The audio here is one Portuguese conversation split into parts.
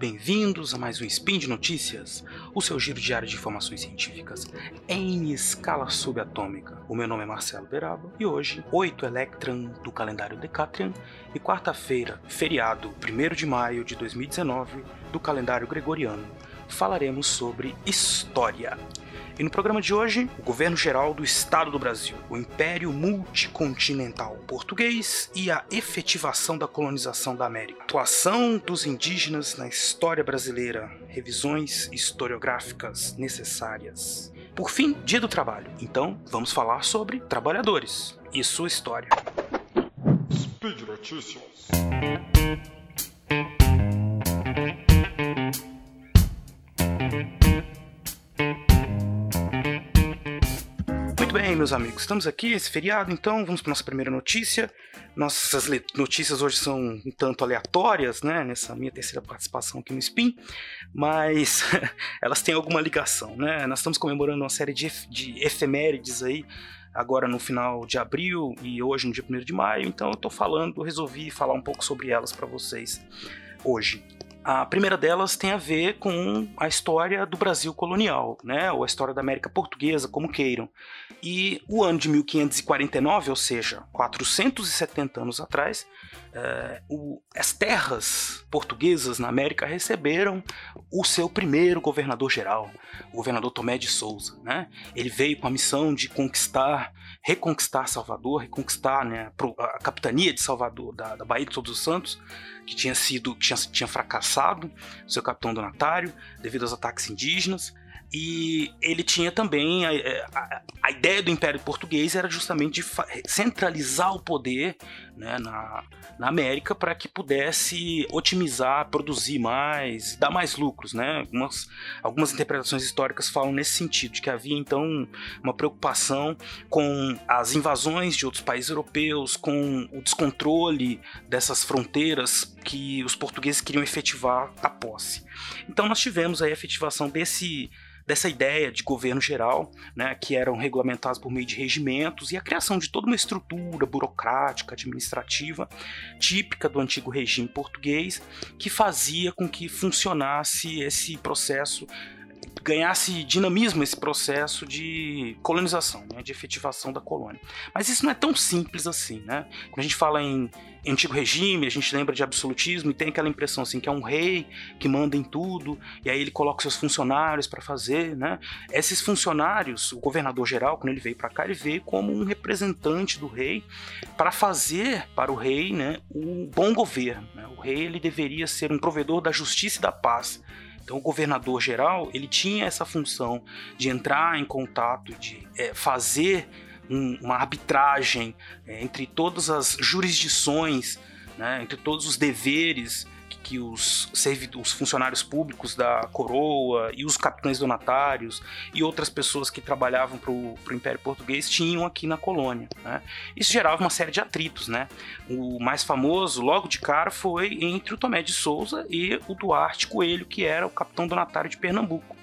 bem-vindos a mais um Spin de Notícias, o seu giro diário de informações científicas em escala subatômica. O meu nome é Marcelo Beraba e hoje, 8 Electran do calendário Decatrian e quarta-feira, feriado 1 de maio de 2019 do calendário Gregoriano, falaremos sobre história. E no programa de hoje, o governo geral do Estado do Brasil, o Império Multicontinental Português e a efetivação da colonização da América. Atuação dos indígenas na história brasileira, revisões historiográficas necessárias. Por fim, dia do trabalho. Então, vamos falar sobre trabalhadores e sua história. Speed Notícias. Meus amigos, estamos aqui, esse feriado, então vamos para nossa primeira notícia. Nossas notícias hoje são um tanto aleatórias, né, nessa minha terceira participação aqui no Spin, mas elas têm alguma ligação, né? Nós estamos comemorando uma série de, de efemérides aí, agora no final de abril e hoje no dia 1 de maio, então eu estou falando, resolvi falar um pouco sobre elas para vocês hoje. A primeira delas tem a ver com a história do Brasil colonial, né, ou a história da América Portuguesa, como queiram. E o ano de 1549, ou seja, 470 anos atrás, é, o, as terras portuguesas na América receberam o seu primeiro governador-geral, o governador Tomé de Souza. Né? Ele veio com a missão de conquistar, reconquistar Salvador, reconquistar né, a capitania de Salvador, da, da Baía de Todos os Santos, que tinha sido tinha, tinha fracassado, seu capitão donatário, devido aos ataques indígenas. E ele tinha também a, a, a, ideia do Império Português era justamente centralizar o poder né, na, na América para que pudesse otimizar, produzir mais, dar mais lucros. Né? Algumas, algumas interpretações históricas falam nesse sentido, de que havia então uma preocupação com as invasões de outros países europeus, com o descontrole dessas fronteiras que os portugueses queriam efetivar a posse. Então nós tivemos a efetivação desse dessa ideia de governo geral, né, que eram regulamentados por meio de regimentos e a criação de toda uma estrutura burocrática, administrativa, típica do antigo regime português, que fazia com que funcionasse esse processo ganhasse dinamismo esse processo de colonização, né, de efetivação da colônia. Mas isso não é tão simples assim, né? Quando a gente fala em antigo regime, a gente lembra de absolutismo e tem aquela impressão assim que é um rei que manda em tudo e aí ele coloca seus funcionários para fazer, né? Esses funcionários, o governador geral, quando ele veio para cá, ele veio como um representante do rei para fazer para o rei, né, o bom governo. Né? O rei ele deveria ser um provedor da justiça e da paz então o governador geral ele tinha essa função de entrar em contato, de é, fazer um, uma arbitragem é, entre todas as jurisdições, né, entre todos os deveres que os, os funcionários públicos da coroa e os capitães donatários e outras pessoas que trabalhavam para o Império Português tinham aqui na colônia. Né? Isso gerava uma série de atritos. Né? O mais famoso, logo de cara, foi entre o Tomé de Souza e o Duarte Coelho, que era o capitão donatário de Pernambuco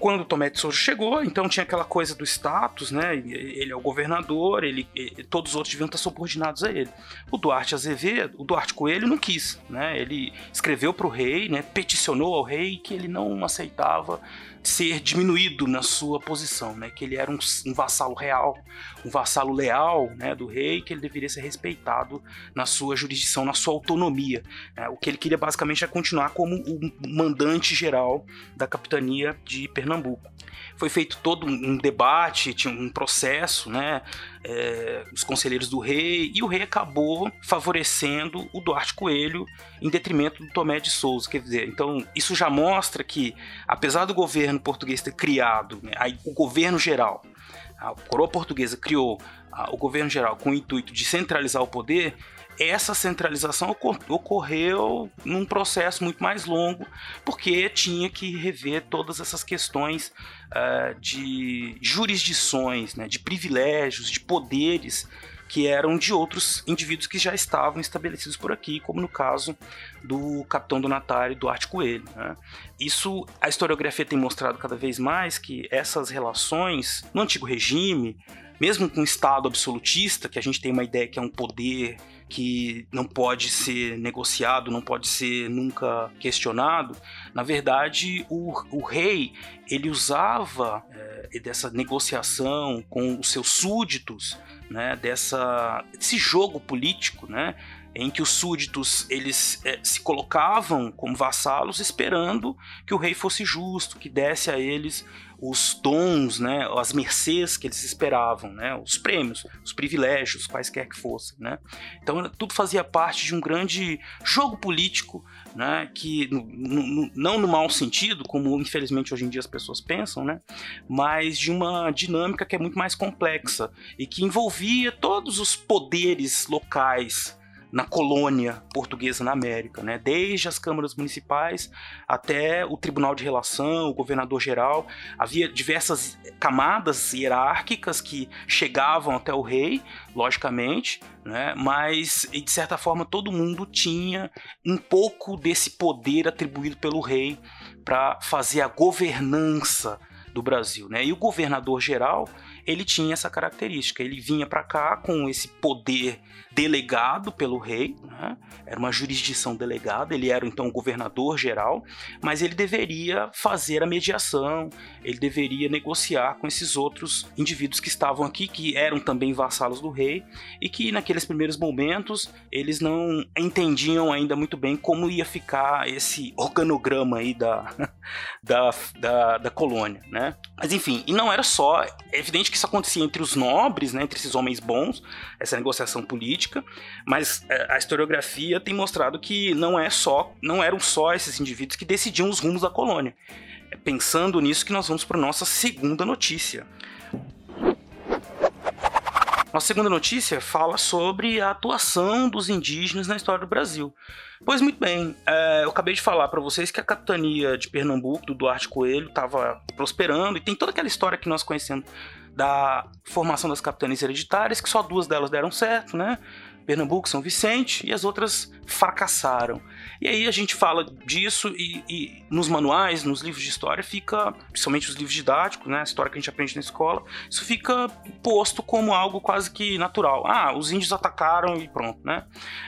quando Tomé de Souza chegou, então tinha aquela coisa do status, né? Ele é o governador, ele, todos os outros deviam estar subordinados a ele. O Duarte Azevedo, o Duarte Coelho não quis, né? Ele escreveu para o rei, né? Peticionou ao rei que ele não aceitava ser diminuído na sua posição, né? Que ele era um, um, vassalo real, um vassalo leal, né? Do rei, que ele deveria ser respeitado na sua jurisdição, na sua autonomia. Né? O que ele queria basicamente é continuar como o mandante geral da capitania de Pernambuco. Foi feito todo um debate, tinha um processo, né? É, os conselheiros do rei e o rei acabou favorecendo o Duarte Coelho em detrimento do Tomé de Souza. Quer dizer, então isso já mostra que, apesar do governo português ter criado, né, o governo geral, a coroa portuguesa criou a, o governo geral com o intuito de centralizar o poder, essa centralização ocorreu num processo muito mais longo, porque tinha que rever todas essas questões uh, de jurisdições, né, de privilégios, de poderes que eram de outros indivíduos que já estavam estabelecidos por aqui, como no caso do capitão donatário Duarte Coelho. Né? Isso, a historiografia tem mostrado cada vez mais que essas relações, no antigo regime, mesmo com um Estado absolutista, que a gente tem uma ideia que é um poder que não pode ser negociado, não pode ser nunca questionado. Na verdade, o, o rei ele usava é, dessa negociação com os seus súditos, né, dessa, desse jogo político, né, em que os súditos eles é, se colocavam como vassalos esperando que o rei fosse justo, que desse a eles os dons, né, as mercês que eles esperavam, né, os prêmios, os privilégios, quaisquer que fossem, né. Então tudo fazia parte de um grande jogo político, né, que não no mau sentido, como infelizmente hoje em dia as pessoas pensam, né, mas de uma dinâmica que é muito mais complexa e que envolvia todos os poderes locais na colônia portuguesa na América, né? desde as câmaras municipais até o Tribunal de Relação, o governador geral. Havia diversas camadas hierárquicas que chegavam até o rei, logicamente, né? mas de certa forma todo mundo tinha um pouco desse poder atribuído pelo rei para fazer a governança do Brasil. Né? E o governador geral ele tinha essa característica. Ele vinha para cá com esse poder delegado pelo rei, né? era uma jurisdição delegada, ele era então governador geral, mas ele deveria fazer a mediação, ele deveria negociar com esses outros indivíduos que estavam aqui, que eram também vassalos do rei, e que naqueles primeiros momentos eles não entendiam ainda muito bem como ia ficar esse organograma aí da, da, da, da colônia. Né? Mas enfim, e não era só, é evidente que isso acontecia entre os nobres, né, entre esses homens bons, essa negociação política, mas é, a historiografia tem mostrado que não é só, não eram só esses indivíduos que decidiam os rumos da colônia. É pensando nisso que nós vamos para nossa segunda notícia. Nossa segunda notícia fala sobre a atuação dos indígenas na história do Brasil. Pois muito bem, é, eu acabei de falar para vocês que a capitania de Pernambuco, do Duarte Coelho, estava prosperando e tem toda aquela história que nós conhecemos da formação das capitanias hereditárias, que só duas delas deram certo, né? Pernambuco, São Vicente, e as outras fracassaram. E aí a gente fala disso e, e, nos manuais, nos livros de história, fica, principalmente os livros didáticos, né, a história que a gente aprende na escola, isso fica posto como algo quase que natural. Ah, os índios atacaram e pronto, né?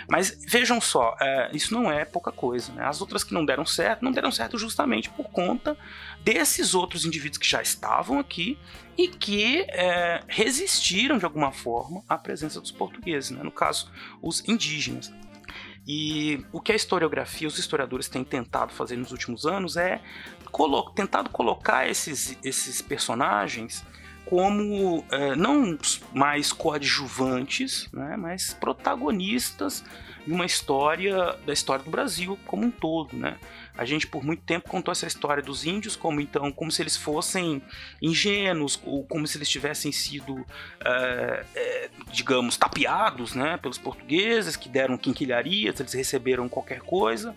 Mas vejam só, é, isso não é pouca coisa, né? As outras que não deram certo, não deram certo justamente por conta desses outros indivíduos que já estavam aqui e que é, resistiram de alguma forma à presença dos portugueses, né? no caso, os indígenas. E o que a historiografia, os historiadores têm tentado fazer nos últimos anos é colo tentado colocar esses, esses personagens como é, não mais coadjuvantes, né, mas protagonistas de uma história da história do Brasil como um todo, né? A gente por muito tempo contou essa história dos índios como então como se eles fossem ingênuos ou como se eles tivessem sido, é, é, digamos, tapeados, né, pelos portugueses que deram quinquilharias, eles receberam qualquer coisa.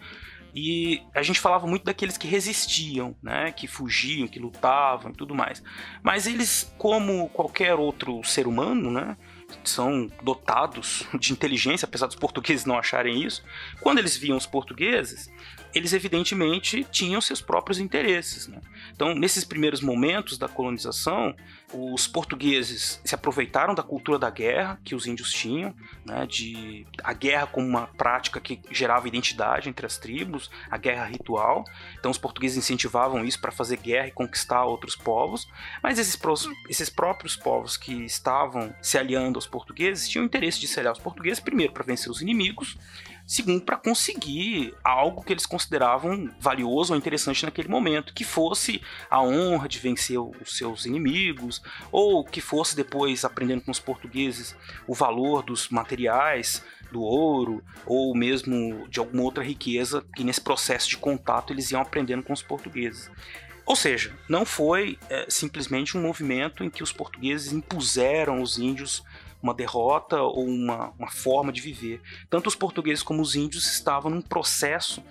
E a gente falava muito daqueles que resistiam, né, que fugiam, que lutavam e tudo mais. Mas eles, como qualquer outro ser humano, né, são dotados de inteligência, apesar dos portugueses não acharem isso. Quando eles viam os portugueses, eles evidentemente tinham seus próprios interesses. Né? Então, nesses primeiros momentos da colonização, os portugueses se aproveitaram da cultura da guerra que os índios tinham, né? de a guerra como uma prática que gerava identidade entre as tribos, a guerra ritual. Então, os portugueses incentivavam isso para fazer guerra e conquistar outros povos. Mas esses, esses próprios povos que estavam se aliando aos portugueses tinham interesse de se aliar aos portugueses primeiro para vencer os inimigos segundo para conseguir algo que eles consideravam valioso ou interessante naquele momento, que fosse a honra de vencer os seus inimigos, ou que fosse depois aprendendo com os portugueses o valor dos materiais, do ouro, ou mesmo de alguma outra riqueza que nesse processo de contato eles iam aprendendo com os portugueses. Ou seja, não foi é, simplesmente um movimento em que os portugueses impuseram os índios uma derrota ou uma, uma forma de viver. Tanto os portugueses como os índios estavam num processo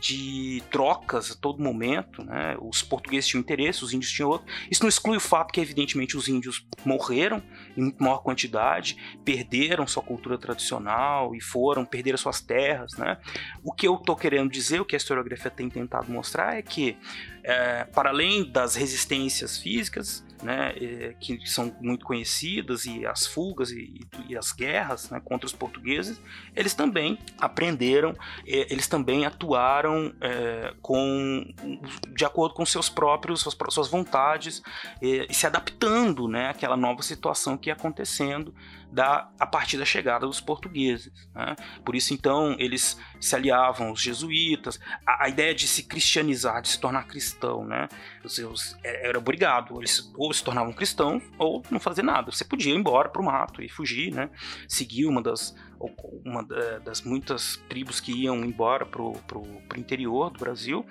de trocas a todo momento, né? Os portugueses tinham interesse, os índios tinham outro. Isso não exclui o fato que, evidentemente, os índios morreram em maior quantidade, perderam sua cultura tradicional e foram, perderam suas terras, né? O que eu estou querendo dizer, o que a historiografia tem tentado mostrar é que, é, para além das resistências físicas, né, que são muito conhecidas, e as fugas e, e as guerras né, contra os portugueses, eles também aprenderam, eles também atuaram é, com, de acordo com seus próprios, suas, suas vontades, e, e se adaptando né, àquela nova situação que ia acontecendo da, a partir da chegada dos portugueses. Né? Por isso, então, eles se aliavam aos jesuítas. A, a, ideia de se cristianizar, de se tornar cristão, né? Os, os, é, era obrigado. Eles ou se tornavam cristãos ou não fazer nada. Você podia ir embora para o mato e fugir, né? seguir uma das, uma das muitas tribos que iam embora para o interior do Brasil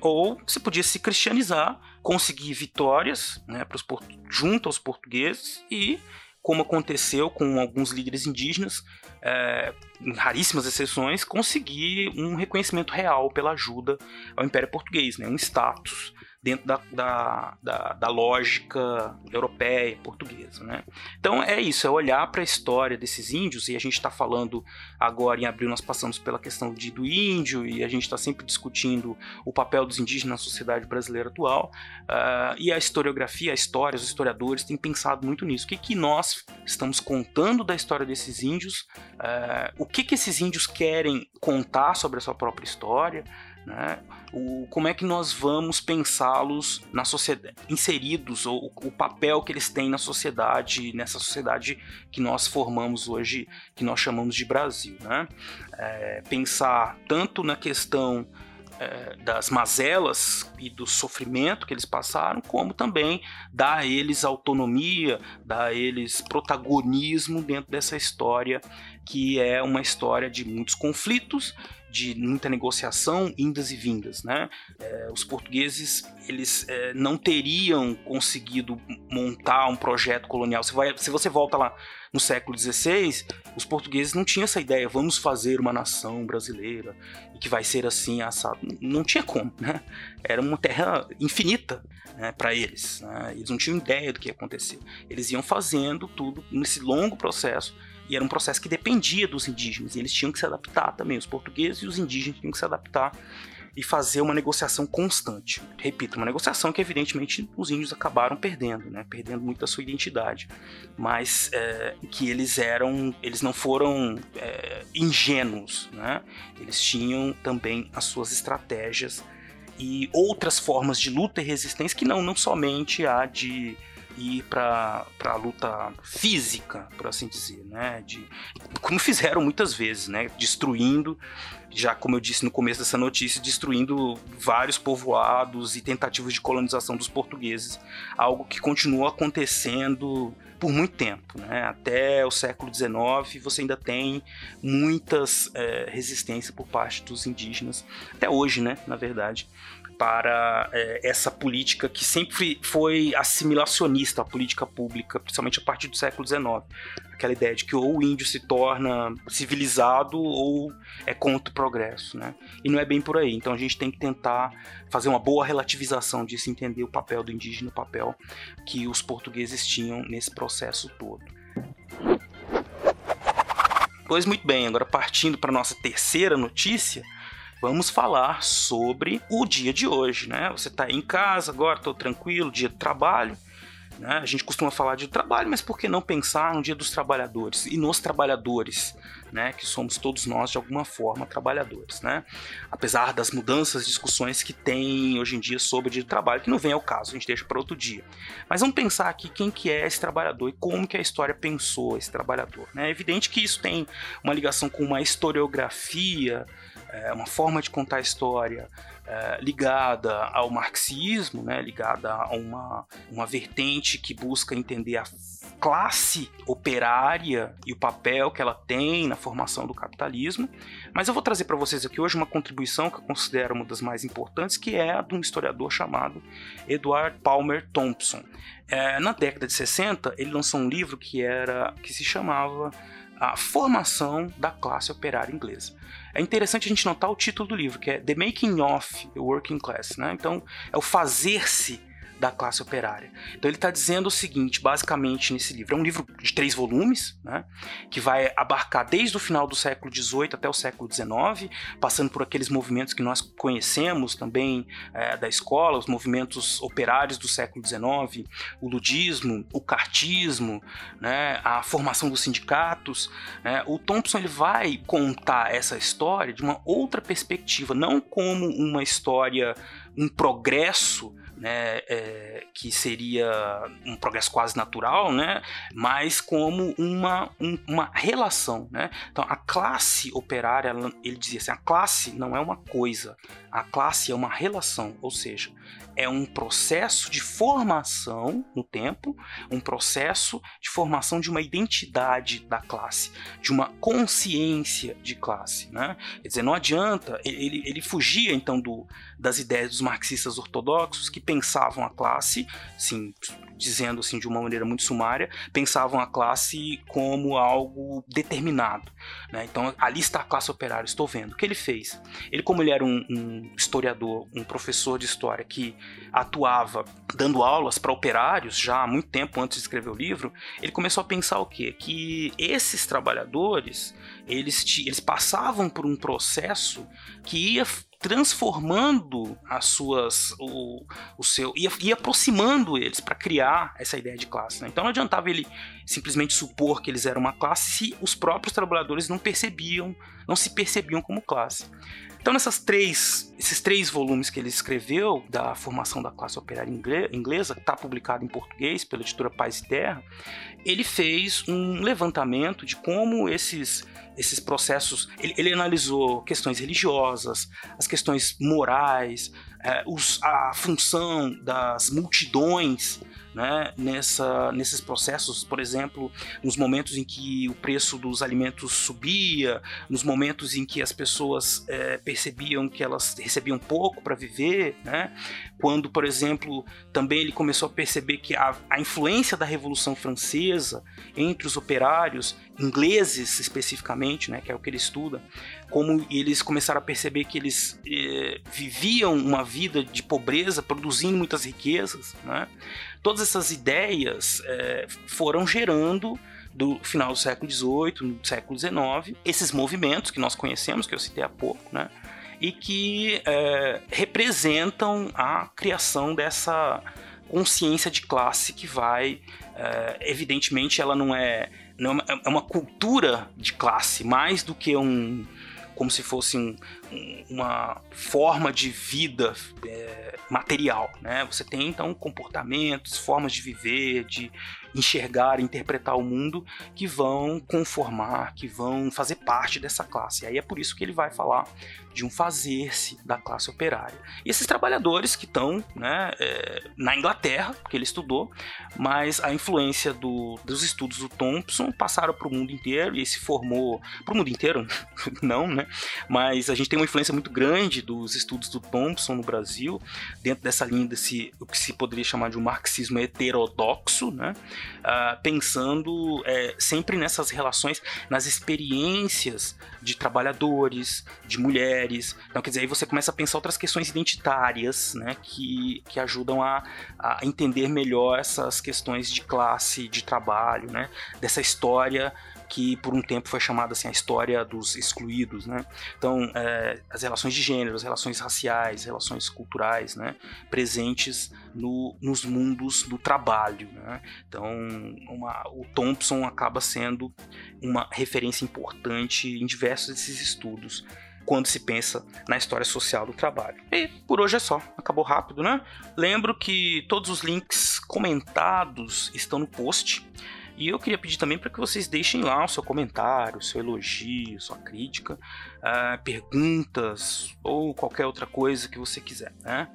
ou você podia se cristianizar, conseguir vitórias né, pros, junto aos portugueses e como aconteceu com alguns líderes indígenas, é, em raríssimas exceções, conseguir um reconhecimento real pela ajuda ao Império Português, né, um status dentro da, da, da, da lógica europeia, portuguesa. Né? Então é isso, é olhar para a história desses índios, e a gente está falando agora em abril, nós passamos pela questão de, do índio, e a gente está sempre discutindo o papel dos indígenas na sociedade brasileira atual, uh, e a historiografia, a história, os historiadores têm pensado muito nisso. O que, que nós estamos contando da história desses índios, uh, o que, que esses índios querem contar sobre a sua própria história, né? O, como é que nós vamos pensá-los na sociedade, inseridos, ou o papel que eles têm na sociedade, nessa sociedade que nós formamos hoje, que nós chamamos de Brasil. Né? É, pensar tanto na questão é, das mazelas e do sofrimento que eles passaram, como também dar a eles autonomia, dar a eles protagonismo dentro dessa história que é uma história de muitos conflitos de muita negociação, indas e vindas, né? É, os portugueses eles é, não teriam conseguido montar um projeto colonial. Vai, se você volta lá no século XVI, os portugueses não tinham essa ideia, vamos fazer uma nação brasileira e que vai ser assim assado. Não tinha como, né? Era uma terra infinita né, para eles. Né? Eles não tinham ideia do que ia acontecer. Eles iam fazendo tudo nesse longo processo e era um processo que dependia dos indígenas, e eles tinham que se adaptar também. Os portugueses e os indígenas tinham que se adaptar e fazer uma negociação constante. Repito, uma negociação que evidentemente os índios acabaram perdendo, né? perdendo muito da sua identidade, mas é, que eles eram, eles não foram é, ingênuos, né? eles tinham também as suas estratégias e outras formas de luta e resistência que não, não somente a de ir para a luta física, por assim dizer, né? De, como fizeram muitas vezes, né? Destruindo, já como eu disse no começo dessa notícia, destruindo vários povoados e tentativas de colonização dos portugueses, algo que continua acontecendo por muito tempo, né? Até o século XIX você ainda tem muitas é, resistências por parte dos indígenas, até hoje, né? Na verdade para é, essa política que sempre foi assimilacionista, a política pública, principalmente a partir do século XIX. Aquela ideia de que ou o índio se torna civilizado ou é contra o progresso, né? E não é bem por aí. Então a gente tem que tentar fazer uma boa relativização disso, entender o papel do indígena, o papel que os portugueses tinham nesse processo todo. Pois muito bem, agora partindo para nossa terceira notícia, vamos falar sobre o dia de hoje, né? Você está em casa agora, estou tranquilo, dia de trabalho. Né? A gente costuma falar de trabalho, mas por que não pensar no dia dos trabalhadores e nos trabalhadores, né? Que somos todos nós de alguma forma trabalhadores, né? Apesar das mudanças, discussões que tem hoje em dia sobre o dia de trabalho, que não vem ao caso, a gente deixa para outro dia. Mas vamos pensar aqui quem que é esse trabalhador e como que a história pensou esse trabalhador. Né? É evidente que isso tem uma ligação com uma historiografia é uma forma de contar história é, ligada ao marxismo, né, ligada a uma, uma vertente que busca entender a classe operária e o papel que ela tem na formação do capitalismo. Mas eu vou trazer para vocês aqui hoje uma contribuição que eu considero uma das mais importantes, que é a de um historiador chamado Edward Palmer Thompson. É, na década de 60, ele lançou um livro que era que se chamava A Formação da Classe Operária Inglesa. É interessante a gente notar o título do livro, que é The Making of the Working Class. Né? Então, é o fazer-se da classe operária. Então ele está dizendo o seguinte, basicamente nesse livro, é um livro de três volumes, né, que vai abarcar desde o final do século XVIII até o século XIX, passando por aqueles movimentos que nós conhecemos também é, da escola, os movimentos operários do século XIX, o ludismo, o cartismo, né, a formação dos sindicatos. Né, o Thompson ele vai contar essa história de uma outra perspectiva, não como uma história, um progresso né, é, que seria um progresso quase natural, né, mas como uma, um, uma relação. Né? Então, a classe operária, ele dizia assim, a classe não é uma coisa, a classe é uma relação, ou seja, é um processo de formação no tempo, um processo de formação de uma identidade da classe, de uma consciência de classe. Né? Quer dizer, não adianta, ele, ele fugia então do, das ideias dos marxistas ortodoxos que pensavam a classe, sim, dizendo assim de uma maneira muito sumária, pensavam a classe como algo determinado. Né? Então ali está a classe operária, estou vendo. O que ele fez? Ele, como ele era um, um historiador, um professor de história que atuava dando aulas para operários já há muito tempo antes de escrever o livro, ele começou a pensar o quê? Que esses trabalhadores eles, eles passavam por um processo que ia transformando as suas o, o seu e, e aproximando eles para criar essa ideia de classe. Né? Então não adiantava ele simplesmente supor que eles eram uma classe se os próprios trabalhadores não percebiam, não se percebiam como classe. Então, nessas três, esses três volumes que ele escreveu da formação da classe operária inglesa, está publicado em português pela editora Paz e Terra, ele fez um levantamento de como esses esses processos. Ele, ele, analisou questões religiosas, as questões morais, é, os, a função das multidões né, nessa, nesses processos, por exemplo, nos momentos em que o preço dos alimentos subia, nos momentos em que as pessoas é, percebiam que elas recebiam pouco para viver, né, quando, por exemplo, também ele começou a perceber que a, a influência da Revolução Francesa entre os operários ingleses especificamente, né, que é o que ele estuda, como eles começaram a perceber que eles eh, viviam uma vida de pobreza, produzindo muitas riquezas, né? Todas essas ideias eh, foram gerando do final do século XVIII, do século XIX, esses movimentos que nós conhecemos, que eu citei há pouco, né? E que eh, representam a criação dessa consciência de classe que vai, eh, evidentemente, ela não é não é, é uma cultura de classe mais do que um como se fosse um, uma forma de vida é, material, né? Você tem então comportamentos, formas de viver, de enxergar, interpretar o mundo que vão conformar, que vão fazer parte dessa classe. E aí é por isso que ele vai falar de um fazer-se da classe operária. E esses trabalhadores que estão né, é, na Inglaterra, que ele estudou, mas a influência do, dos estudos do Thompson passaram para o mundo inteiro e se formou para o mundo inteiro, não, né? Mas a gente tem uma influência muito grande dos estudos do Thompson no Brasil, dentro dessa linha desse o que se poderia chamar de um marxismo heterodoxo, né? Uh, pensando é, sempre nessas relações, nas experiências de trabalhadores, de mulheres mulheres. Então, quer dizer, aí você começa a pensar outras questões identitárias, né, que, que ajudam a, a entender melhor essas questões de classe, de trabalho, né, dessa história que por um tempo foi chamada assim a história dos excluídos, né? Então, é, as relações de gênero, as relações raciais, relações culturais, né? Presentes no, nos mundos do trabalho, né? Então, uma, o Thompson acaba sendo uma referência importante em diversos desses estudos quando se pensa na história social do trabalho. E por hoje é só, acabou rápido, né? Lembro que todos os links comentados estão no post. E eu queria pedir também para que vocês deixem lá o seu comentário, o seu elogio, sua crítica, uh, perguntas ou qualquer outra coisa que você quiser. Né?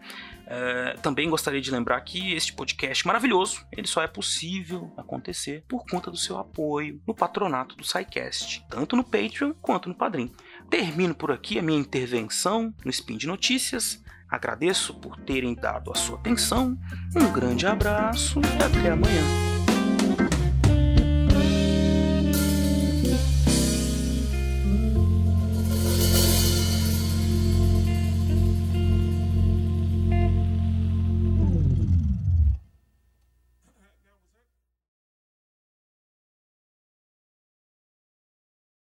Uh, também gostaria de lembrar que este podcast maravilhoso ele só é possível acontecer por conta do seu apoio no patronato do SciCast, tanto no Patreon quanto no Padrim. Termino por aqui a minha intervenção no Spin de Notícias. Agradeço por terem dado a sua atenção. Um grande abraço e até amanhã.